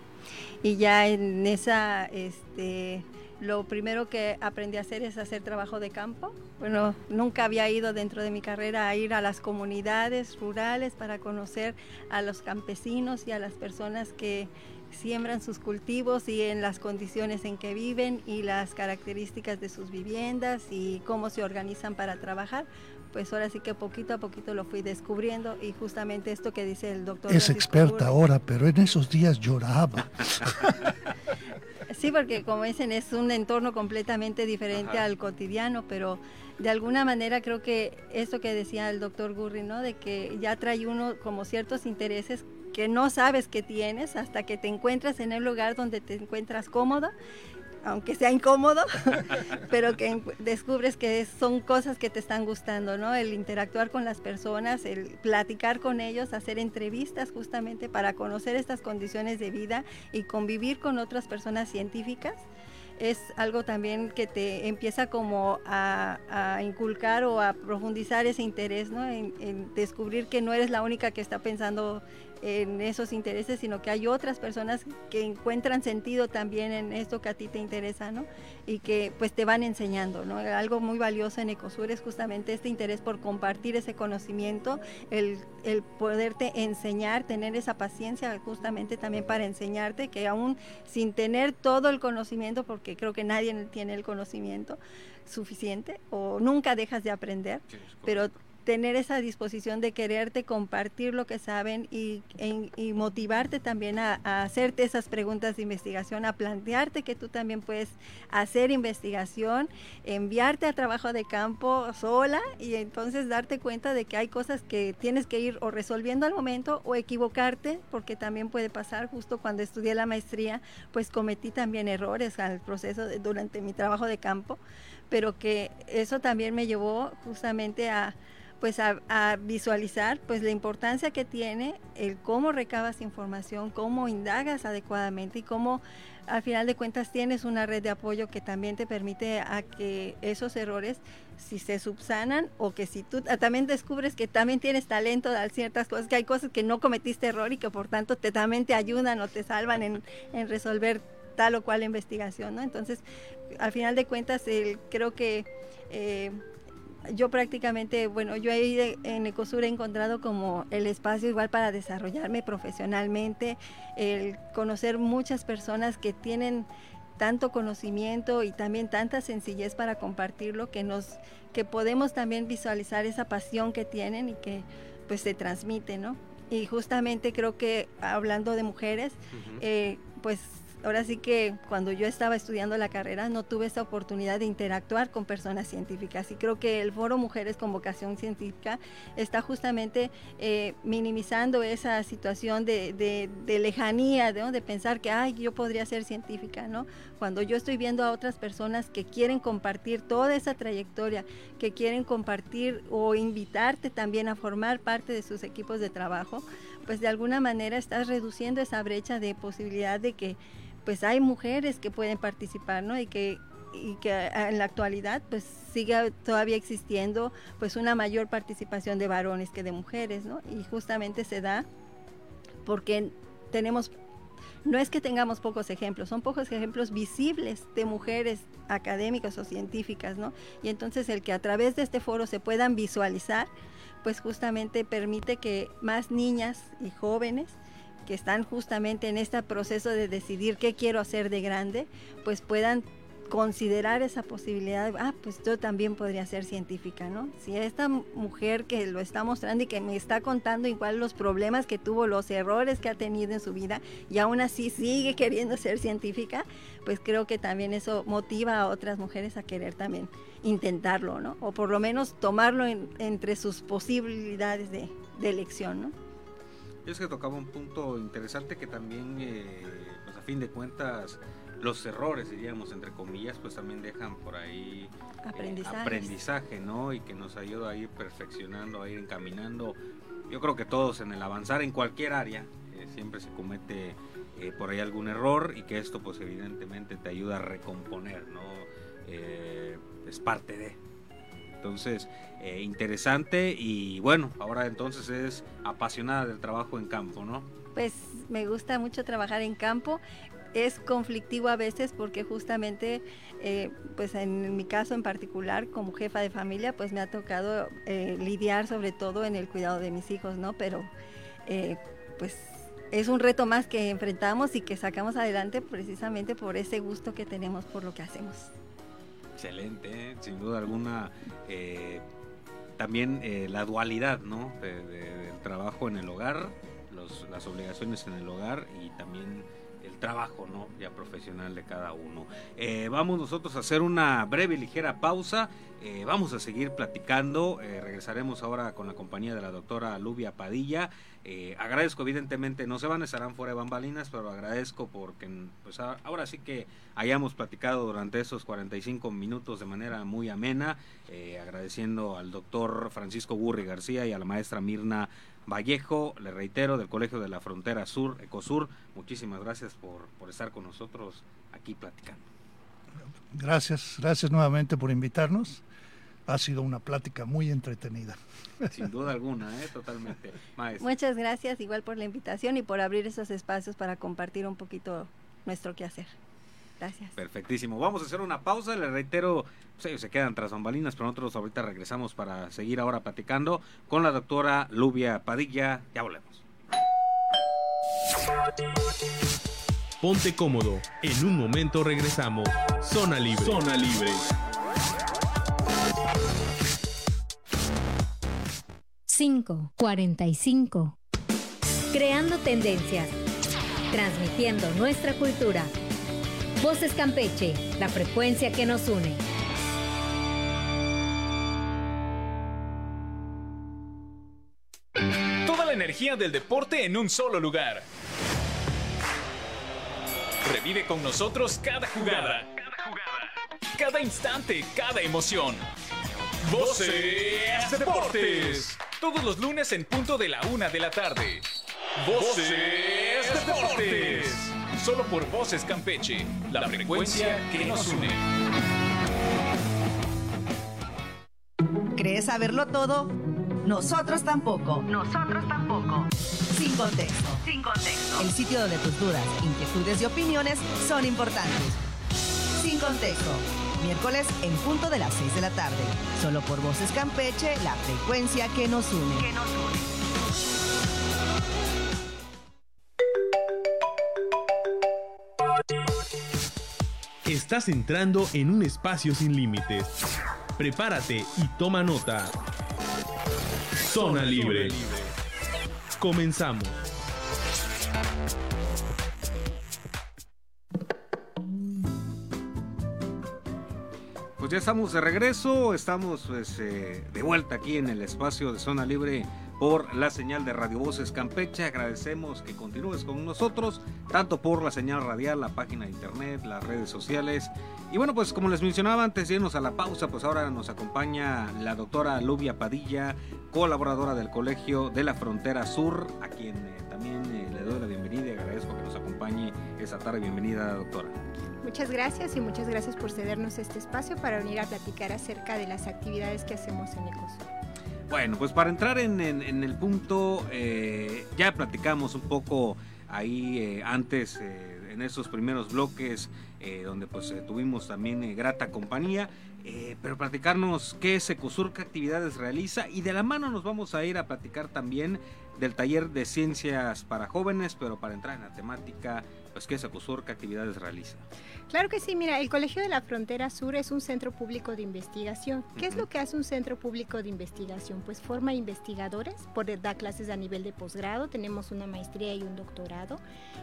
Y ya en esa, este, lo primero que aprendí a hacer es hacer trabajo de campo. Bueno, nunca había ido dentro de mi carrera a ir a las comunidades rurales para conocer a los campesinos y a las personas que siembran sus cultivos y en las condiciones en que viven y las características de sus viviendas y cómo se organizan para trabajar pues ahora sí que poquito a poquito lo fui descubriendo y justamente esto que dice el doctor. Es experta ahora, pero en esos días lloraba. [LAUGHS] sí, porque como dicen, es un entorno completamente diferente al cotidiano, pero de alguna manera creo que esto que decía el doctor Gurri, ¿no? De que ya trae uno como ciertos intereses que no sabes que tienes hasta que te encuentras en el lugar donde te encuentras cómodo aunque sea incómodo, [LAUGHS] pero que descubres que son cosas que te están gustando, ¿no? El interactuar con las personas, el platicar con ellos, hacer entrevistas justamente para conocer estas condiciones de vida y convivir con otras personas científicas es algo también que te empieza como a, inculcar o a profundizar ese interés, ¿no? en, descubrir que no eres la única que está pensando en esos intereses, sino que hay otras personas que encuentran sentido también en esto que a ti te interesa, ¿no? Y que pues te van enseñando, ¿no? Algo muy valioso en Ecosur es justamente este interés por compartir ese conocimiento, el, el poderte enseñar, tener esa paciencia justamente también para enseñarte, que aún sin tener todo el conocimiento, porque creo que nadie tiene el conocimiento suficiente o nunca dejas de aprender, pero tener esa disposición de quererte compartir lo que saben y, motivarte también a, hacerte esas preguntas de investigación, a plantearte que tú también puedes hacer investigación, enviarte a trabajo de campo sola y entonces darte cuenta de que hay cosas que tienes que ir o resolviendo al momento o equivocarte, porque también puede pasar, justo cuando estudié la maestría, pues cometí también errores al proceso durante mi trabajo de campo, pero que eso también me llevó justamente a pues a, visualizar pues la importancia que tiene el cómo recabas información, cómo indagas adecuadamente y cómo al final de cuentas tienes una red de apoyo que también te permite a que esos errores si se subsanan o que si tú también descubres que también tienes talento de ciertas cosas, que hay cosas que no cometiste error y que por tanto te también te ayudan o te salvan en, resolver tal o cual investigación, ¿no? Entonces, al final de cuentas, el, creo que eh, yo prácticamente, bueno, yo ahí en Ecosur he encontrado como el espacio igual para desarrollarme profesionalmente, el conocer muchas personas que tienen tanto conocimiento y también tanta sencillez para compartirlo que nos que podemos también visualizar esa pasión que tienen y que pues se transmite, ¿no? Y justamente creo que hablando de mujeres, eh, pues ahora sí que cuando yo estaba estudiando la carrera no tuve esa oportunidad de interactuar con personas científicas y creo que el Foro Mujeres con Vocación Científica está justamente eh, minimizando esa situación de, lejanía, de pensar que, ay, yo podría ser científica, ¿no? Cuando yo estoy viendo a otras personas que quieren compartir toda esa trayectoria, que quieren compartir o invitarte también a formar parte de sus equipos de trabajo, pues de alguna manera estás reduciendo esa brecha de posibilidad de que pues hay mujeres que pueden participar, ¿no? Y que y que en la actualidad pues sigue todavía existiendo pues una mayor participación de varones que de mujeres, ¿no? Y justamente se da porque tenemos no es que tengamos pocos ejemplos, son pocos ejemplos visibles de mujeres académicas o científicas, ¿no? Y entonces el que a través de este foro se puedan visualizar, pues justamente permite que más niñas y jóvenes que están justamente en este proceso de decidir qué quiero hacer de grande, pues puedan considerar esa posibilidad ah, pues yo también podría ser científica, ¿no? Si esta mujer que lo está mostrando y que me está contando igual los problemas que tuvo, los errores que ha tenido en su vida y aún así sigue [LAUGHS] queriendo ser científica, pues creo que también eso motiva a otras mujeres a querer también intentarlo, ¿no? O por lo menos tomarlo entre sus posibilidades de, de elección, ¿no? Es que tocaba un punto interesante que también, eh, pues a fin de cuentas, los errores, diríamos, entre comillas, pues también dejan por ahí eh, aprendizaje, ¿no? Y que nos ayuda a ir perfeccionando, a ir encaminando. Yo creo que todos en el avanzar en cualquier área, eh, siempre se comete por ahí algún error y que esto pues evidentemente te ayuda a recomponer, ¿no? es parte de... Entonces, eh, interesante y bueno, ahora entonces es apasionada del trabajo en campo, ¿no? Pues me gusta mucho trabajar en campo. Es conflictivo a veces porque justamente, eh, pues en mi caso en particular, como jefa de familia, pues me ha tocado eh, lidiar sobre todo en el cuidado de mis hijos, ¿no? Pero pues es un reto más que enfrentamos y que sacamos adelante precisamente por ese gusto que tenemos por lo que hacemos. Excelente, sin duda alguna. Eh, también eh, la dualidad, ¿no? del trabajo en el hogar, las obligaciones en el hogar y también trabajo, ¿no? Ya profesional de cada uno. Eh, vamos nosotros a hacer una breve y ligera pausa. vamos a seguir platicando. regresaremos ahora con la compañía de la doctora Lubia Padilla. Eh, agradezco, evidentemente, no se van, estarán fuera de bambalinas, pero agradezco porque pues ahora sí que hayamos platicado durante esos 45 minutos de manera muy amena, eh, agradeciendo al doctor Francisco Burri García y a la maestra Mirna Vallejo, le reitero, del Colegio de la Frontera Sur, Ecosur, muchísimas gracias por, por estar con nosotros aquí platicando. Gracias, gracias nuevamente por invitarnos ha sido una plática muy entretenida. Sin duda alguna, ¿eh? totalmente. Muchas gracias igual por la invitación y por abrir esos espacios para compartir un poquito nuestro quehacer. Gracias. Perfectísimo. Vamos a hacer una pausa. Le reitero, pues, se quedan tras bambalinas, pero nosotros ahorita regresamos para seguir ahora platicando con la doctora Lubia Padilla. Ya volvemos. Ponte cómodo. En un momento regresamos. Zona Libre. Zona Libre. 545. Creando tendencias. Transmitiendo nuestra cultura. Voces Campeche, la frecuencia que nos une. Toda la energía del deporte en un solo lugar. Revive con nosotros cada jugada. Cada instante, cada emoción. Voces Deportes. Todos los lunes en punto de la una de la tarde. Voces Deportes. Solo por Voces Campeche, la frecuencia que nos une. ¿Crees saberlo todo? Nosotros tampoco. Nosotros tampoco. Sin contexto. Sin contexto. El sitio donde tus dudas, inquietudes y opiniones son importantes. Sin contexto miércoles en punto de las 6 de la tarde. Solo por Voces Campeche, la frecuencia que nos une. Que nos une. Estás entrando en un espacio sin límites. Prepárate y toma nota. Zona Libre. Comenzamos. Pues ya estamos de regreso, estamos pues, eh, de vuelta aquí en el espacio de Zona Libre por la señal de Radio Voces Campeche. Agradecemos que continúes con nosotros, tanto por la señal radial, la página de internet, las redes sociales. Y bueno, pues como les mencionaba antes de irnos a la pausa, pues ahora nos acompaña la doctora Lubia Padilla, colaboradora del Colegio de la Frontera Sur, a quien eh, también eh, le doy la bienvenida y agradezco que nos acompañe esta tarde. Bienvenida, doctora. Muchas gracias y muchas gracias por cedernos este espacio para venir a platicar acerca de las actividades que hacemos en Ecosur. Bueno, pues para entrar en, el punto, eh, ya platicamos un poco ahí eh, antes, eh, en esos primeros bloques, donde pues tuvimos también grata compañía. pero platicarnos qué es Ecosur, qué actividades realiza y de la mano nos vamos a ir a platicar también del taller de ciencias para jóvenes, pero para entrar en la temática, pues qué es Ecosur, qué actividades realiza. Claro que sí, mira, el Colegio de la Frontera Sur es un centro público de investigación. ¿Qué es lo que hace un centro público de investigación? Pues forma investigadores, por, da clases a nivel de posgrado, tenemos una maestría y un doctorado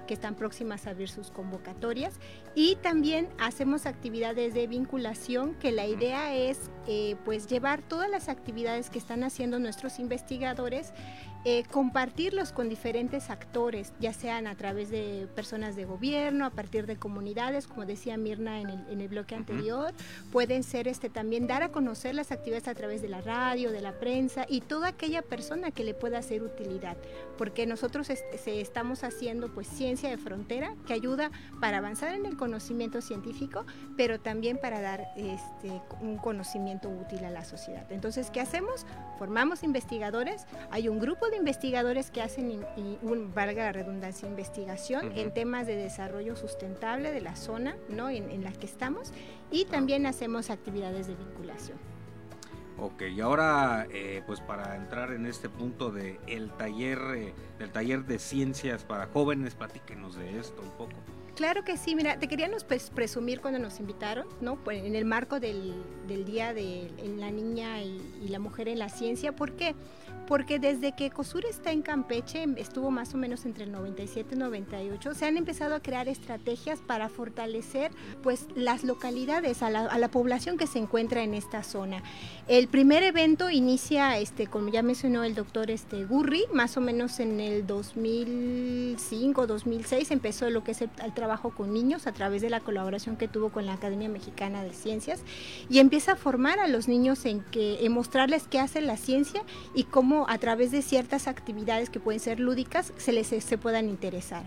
que están próximas a abrir sus convocatorias y también hacemos actividades de vinculación que la idea es eh, pues llevar todas las actividades que están haciendo nuestros investigadores eh, compartirlos con diferentes actores, ya sean a través de personas de gobierno, a partir de comunidades, como decía Mirna en el, bloque anterior, pueden ser este, también dar a conocer las actividades a través de la radio, de la prensa y toda aquella persona que le pueda hacer utilidad, porque nosotros estamos haciendo pues ciencia de frontera que ayuda para avanzar en el conocimiento científico, pero también para dar este, un conocimiento útil a la sociedad. Entonces, ¿qué hacemos? Formamos investigadores, hay un grupo de investigadores que hacen, un, valga la redundancia, investigación en temas de desarrollo sustentable de la zona ¿no? en, la que estamos y también hacemos actividades de vinculación. Ok, y ahora eh, pues para entrar en este punto de el taller, eh, del taller de ciencias para jóvenes, platíquenos de esto un poco. Claro que sí, mira, te queríamos pues, presumir cuando nos invitaron, ¿no? Pues, en el marco del, Día de la Niña y, y, la Mujer en la Ciencia. ¿Por qué? porque desde que COSUR está en Campeche, estuvo más o menos entre el 97 y 98, se han empezado a crear estrategias para fortalecer pues las localidades, a la, población que se encuentra en esta zona. El primer evento inicia, este, como ya mencionó el doctor este, Gurri, más o menos en el 2005, 2006 empezó lo que es el, trabajo con niños a través de la colaboración que tuvo con la Academia Mexicana de Ciencias y empieza a formar a los niños en que en mostrarles qué hace la ciencia y cómo a través de ciertas actividades que pueden ser lúdicas se les se puedan interesar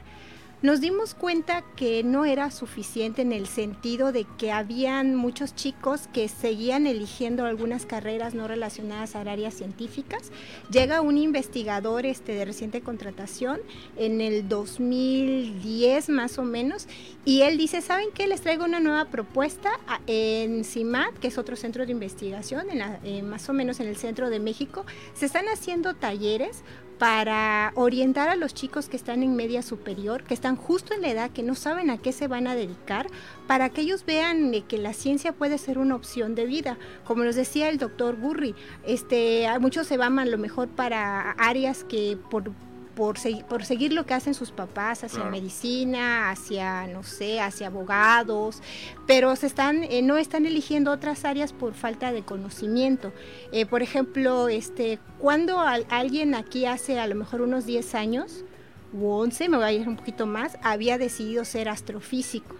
nos dimos cuenta que no era suficiente en el sentido de que habían muchos chicos que seguían eligiendo algunas carreras no relacionadas a áreas científicas. Llega un investigador este, de reciente contratación en el 2010 más o menos y él dice, ¿saben qué? Les traigo una nueva propuesta en CIMAT, que es otro centro de investigación, eh, más o menos en el centro de México. Se están haciendo talleres para orientar a los chicos que están en media superior, que están justo en la edad, que no saben a qué se van a dedicar, para que ellos vean que la ciencia puede ser una opción de vida. Como nos decía el doctor Gurri, este, muchos se van a lo mejor para áreas que por por, por seguir lo que hacen sus papás hacia medicina, hacia, no sé, hacia abogados, pero se están, eh, no están eligiendo otras áreas por falta de conocimiento. Eh, por ejemplo, este, cuando alguien aquí hace a lo mejor unos 10 años, u 11, me voy a ir un poquito más, había decidido ser astrofísico,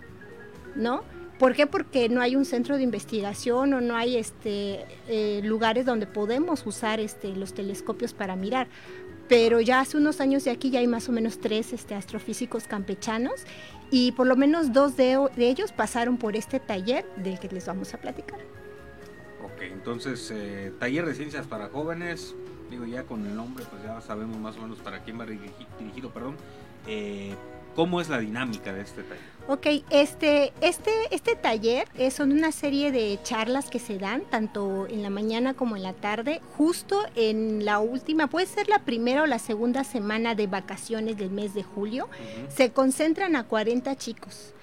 ¿no? ¿Por qué? Porque no hay un centro de investigación o no hay este, eh, lugares donde podemos usar este, los telescopios para mirar pero ya hace unos años de aquí ya hay más o menos tres este, astrofísicos campechanos y por lo menos dos de, ellos pasaron por este taller del que les vamos a platicar. Ok, entonces eh, taller de ciencias para jóvenes, digo ya con el nombre pues ya sabemos más o menos para quién va dirigido, perdón. Eh, ¿Cómo es la dinámica de este taller? Ok, este, este, este taller es, son una serie de charlas que se dan tanto en la mañana como en la tarde, justo en la última, puede ser la primera o la segunda semana de vacaciones del mes de julio. Se concentran a 40 chicos.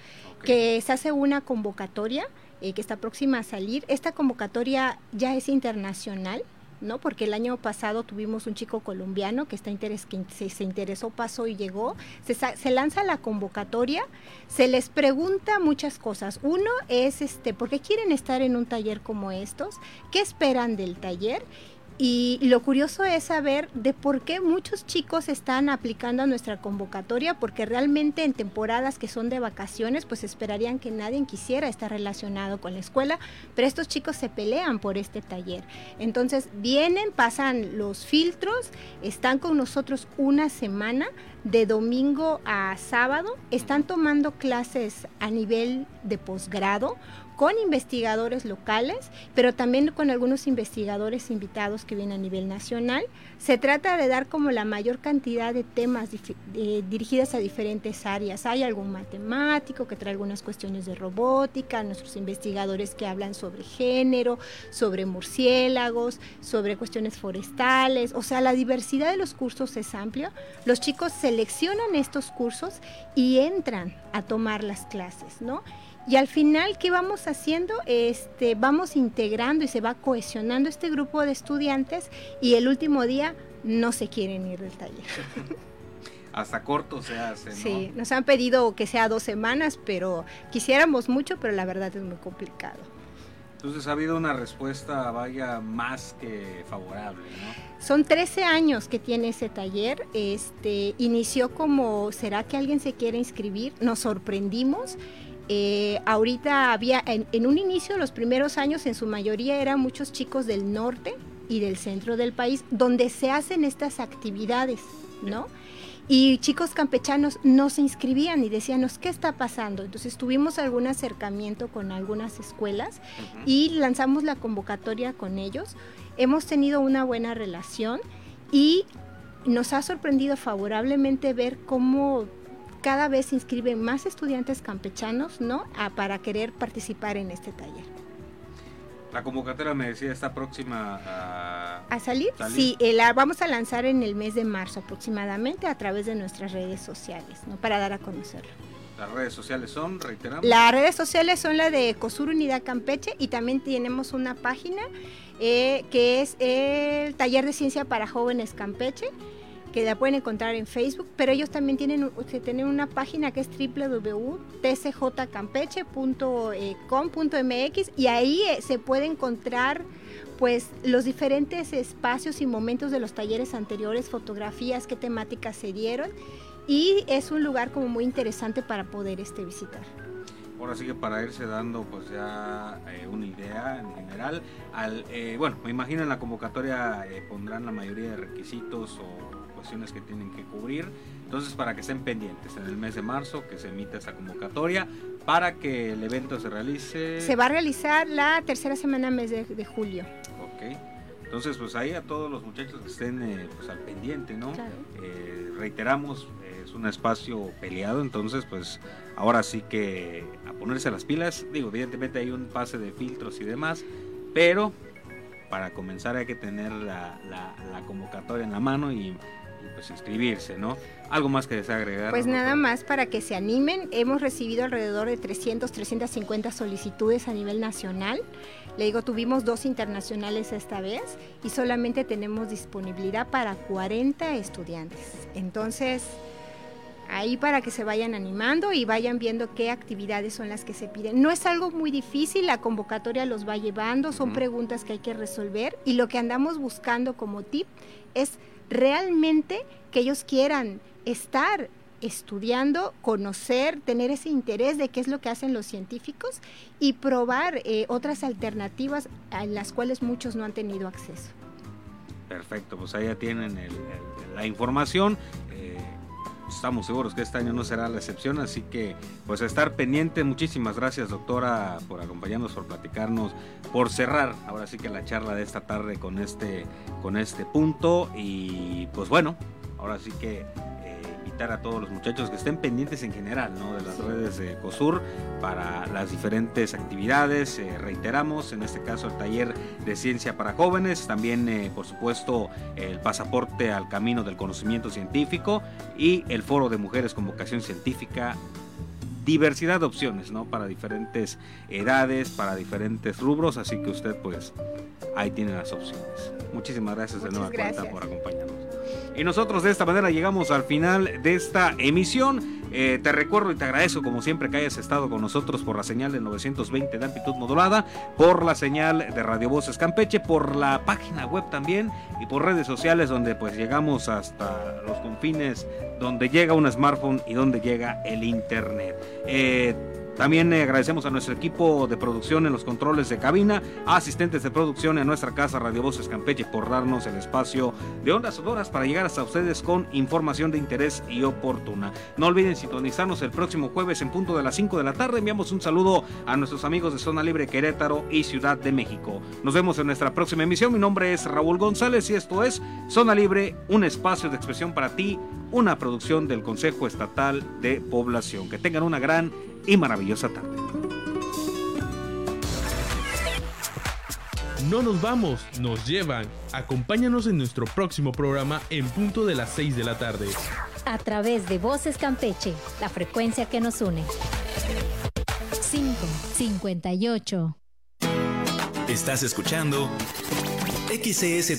que se hace una convocatoria eh, que está próxima a salir. Esta convocatoria ya es internacional, ¿no? Porque el año pasado tuvimos un chico colombiano que, está interes que se, interesó, pasó y llegó. Se, se, lanza la convocatoria, se les pregunta muchas cosas. Uno es, este, ¿por qué quieren estar en un taller como estos? ¿Qué esperan del taller? Y lo curioso es saber de por qué muchos chicos están aplicando a nuestra convocatoria, porque realmente en temporadas que son de vacaciones, pues esperarían que nadie quisiera estar relacionado con la escuela, pero estos chicos se pelean por este taller. Entonces vienen, pasan los filtros, están con nosotros una semana, de domingo a sábado, están tomando clases a nivel de posgrado con investigadores locales, pero también con algunos investigadores invitados que vienen a nivel nacional. Se trata de dar como la mayor cantidad de temas dirigidas a diferentes áreas. Hay algún matemático que trae algunas cuestiones de robótica, nuestros investigadores que hablan sobre género, sobre murciélagos, sobre cuestiones forestales. O sea, la diversidad de los cursos es amplia. Los chicos seleccionan estos cursos y entran a tomar las clases, ¿no? Y al final, ¿qué vamos haciendo? Este, vamos integrando y se va cohesionando este grupo de estudiantes y el último día no se quieren ir del taller. Hasta corto se hace. ¿no? Sí, nos han pedido que sea dos semanas, pero quisiéramos mucho, pero la verdad es muy complicado. Entonces ha habido una respuesta, vaya, más que favorable, ¿no? Son 13 años que tiene ese taller. Este, inició como, ¿será que alguien se quiere inscribir? Nos sorprendimos eh, ahorita había, en, un inicio, los primeros años, en su mayoría eran muchos chicos del norte y del centro del país, donde se hacen estas actividades, ¿no? Y chicos campechanos no se inscribían y decíanos, ¿qué está pasando? Entonces tuvimos algún acercamiento con algunas escuelas y lanzamos la convocatoria con ellos. Hemos tenido una buena relación y nos ha sorprendido favorablemente ver cómo cada vez se inscriben más estudiantes campechanos, ¿no? para querer participar en este taller. La convocatoria me decía está próxima a, ¿A salir. Sí, eh, la vamos a lanzar en el mes de marzo aproximadamente a través de nuestras redes sociales, ¿no? Para dar a conocerlo. Las redes sociales son, reiteramos. Las redes sociales son la de COSUR Unidad Campeche y también tenemos una página eh, que es el Taller de Ciencia para Jóvenes Campeche que la pueden encontrar en Facebook, pero ellos también tienen, tienen una página que es www.tcjcampeche.com.mx y ahí eh, se puede encontrar pues los diferentes espacios y momentos de los talleres anteriores, fotografías, qué temáticas se dieron y es un lugar como muy interesante para poder este visitar. Ahora sí que para irse dando pues ya eh, una idea en general, al, eh, bueno, me imagino en la convocatoria pondrán la mayoría de requisitos o cuestiones que tienen que cubrir. Entonces, para que estén pendientes en el mes de marzo que se emite esa convocatoria para que el evento se realice. Se va a realizar la tercera semana mes de, julio. Ok. Entonces, pues ahí a todos los muchachos que estén eh, pues, al pendiente, ¿no? Eh, reiteramos, es un espacio peleado, entonces, pues ahora sí que a ponerse las pilas. Digo, evidentemente hay un pase de filtros y demás, pero para comenzar hay que tener la, la convocatoria en la mano y pues inscribirse, ¿no? Algo más que desagregar. Pues nada más para que se animen. Hemos recibido alrededor de 300, 350 solicitudes a nivel nacional. Le digo, tuvimos dos internacionales esta vez y solamente tenemos disponibilidad para 40 estudiantes. Entonces, ahí para que se vayan animando y vayan viendo qué actividades son las que se piden. No es algo muy difícil, la convocatoria los va llevando, son preguntas que hay que resolver y lo que andamos buscando como tip es realmente que ellos quieran estar estudiando, conocer, tener ese interés de qué es lo que hacen los científicos y probar eh, otras alternativas a las cuales muchos no han tenido acceso. Perfecto, pues ahí ya tienen la información. Estamos seguros que este año no será la excepción, así que pues estar pendiente. Muchísimas gracias doctora por acompañarnos, por platicarnos, por cerrar ahora sí que la charla de esta tarde con este, con este punto y pues bueno, ahora sí que a todos los muchachos que estén pendientes en general ¿no? de las redes de COSUR para las diferentes actividades. Eh, reiteramos, en este caso el taller de ciencia para jóvenes, también eh, por supuesto el pasaporte al camino del conocimiento científico y el foro de mujeres con vocación científica diversidad de opciones, ¿no? Para diferentes edades, para diferentes rubros, así que usted pues ahí tiene las opciones. Muchísimas gracias de nueva cuenta por acompañarnos. Y nosotros de esta manera llegamos al final de esta emisión. Eh, te recuerdo y te agradezco como siempre que hayas estado con nosotros por la señal de 920 de amplitud modulada, por la señal de Radio Voces Campeche, por la página web también y por redes sociales donde pues llegamos hasta los confines donde llega un smartphone y donde llega el internet. Eh, también eh, agradecemos a nuestro equipo de producción en los controles de cabina, a asistentes de producción en nuestra casa Radio Voces Campeche por darnos el espacio de ondas sonoras para llegar hasta ustedes con información de interés y oportuna. No olviden sintonizarnos el próximo jueves en punto de las 5 de la tarde. Enviamos un saludo a nuestros amigos de Zona Libre Querétaro y Ciudad de México. Nos vemos en nuestra próxima emisión. Mi nombre es Raúl González y esto es Zona Libre, un espacio de expresión para ti, una producción del Consejo Estatal de Población. Que tengan una gran y maravillosa tarde. No nos vamos, nos llevan. Acompáñanos en nuestro próximo programa en punto de las 6 de la tarde. A través de Voces Campeche, la frecuencia que nos une. 558. Estás escuchando XS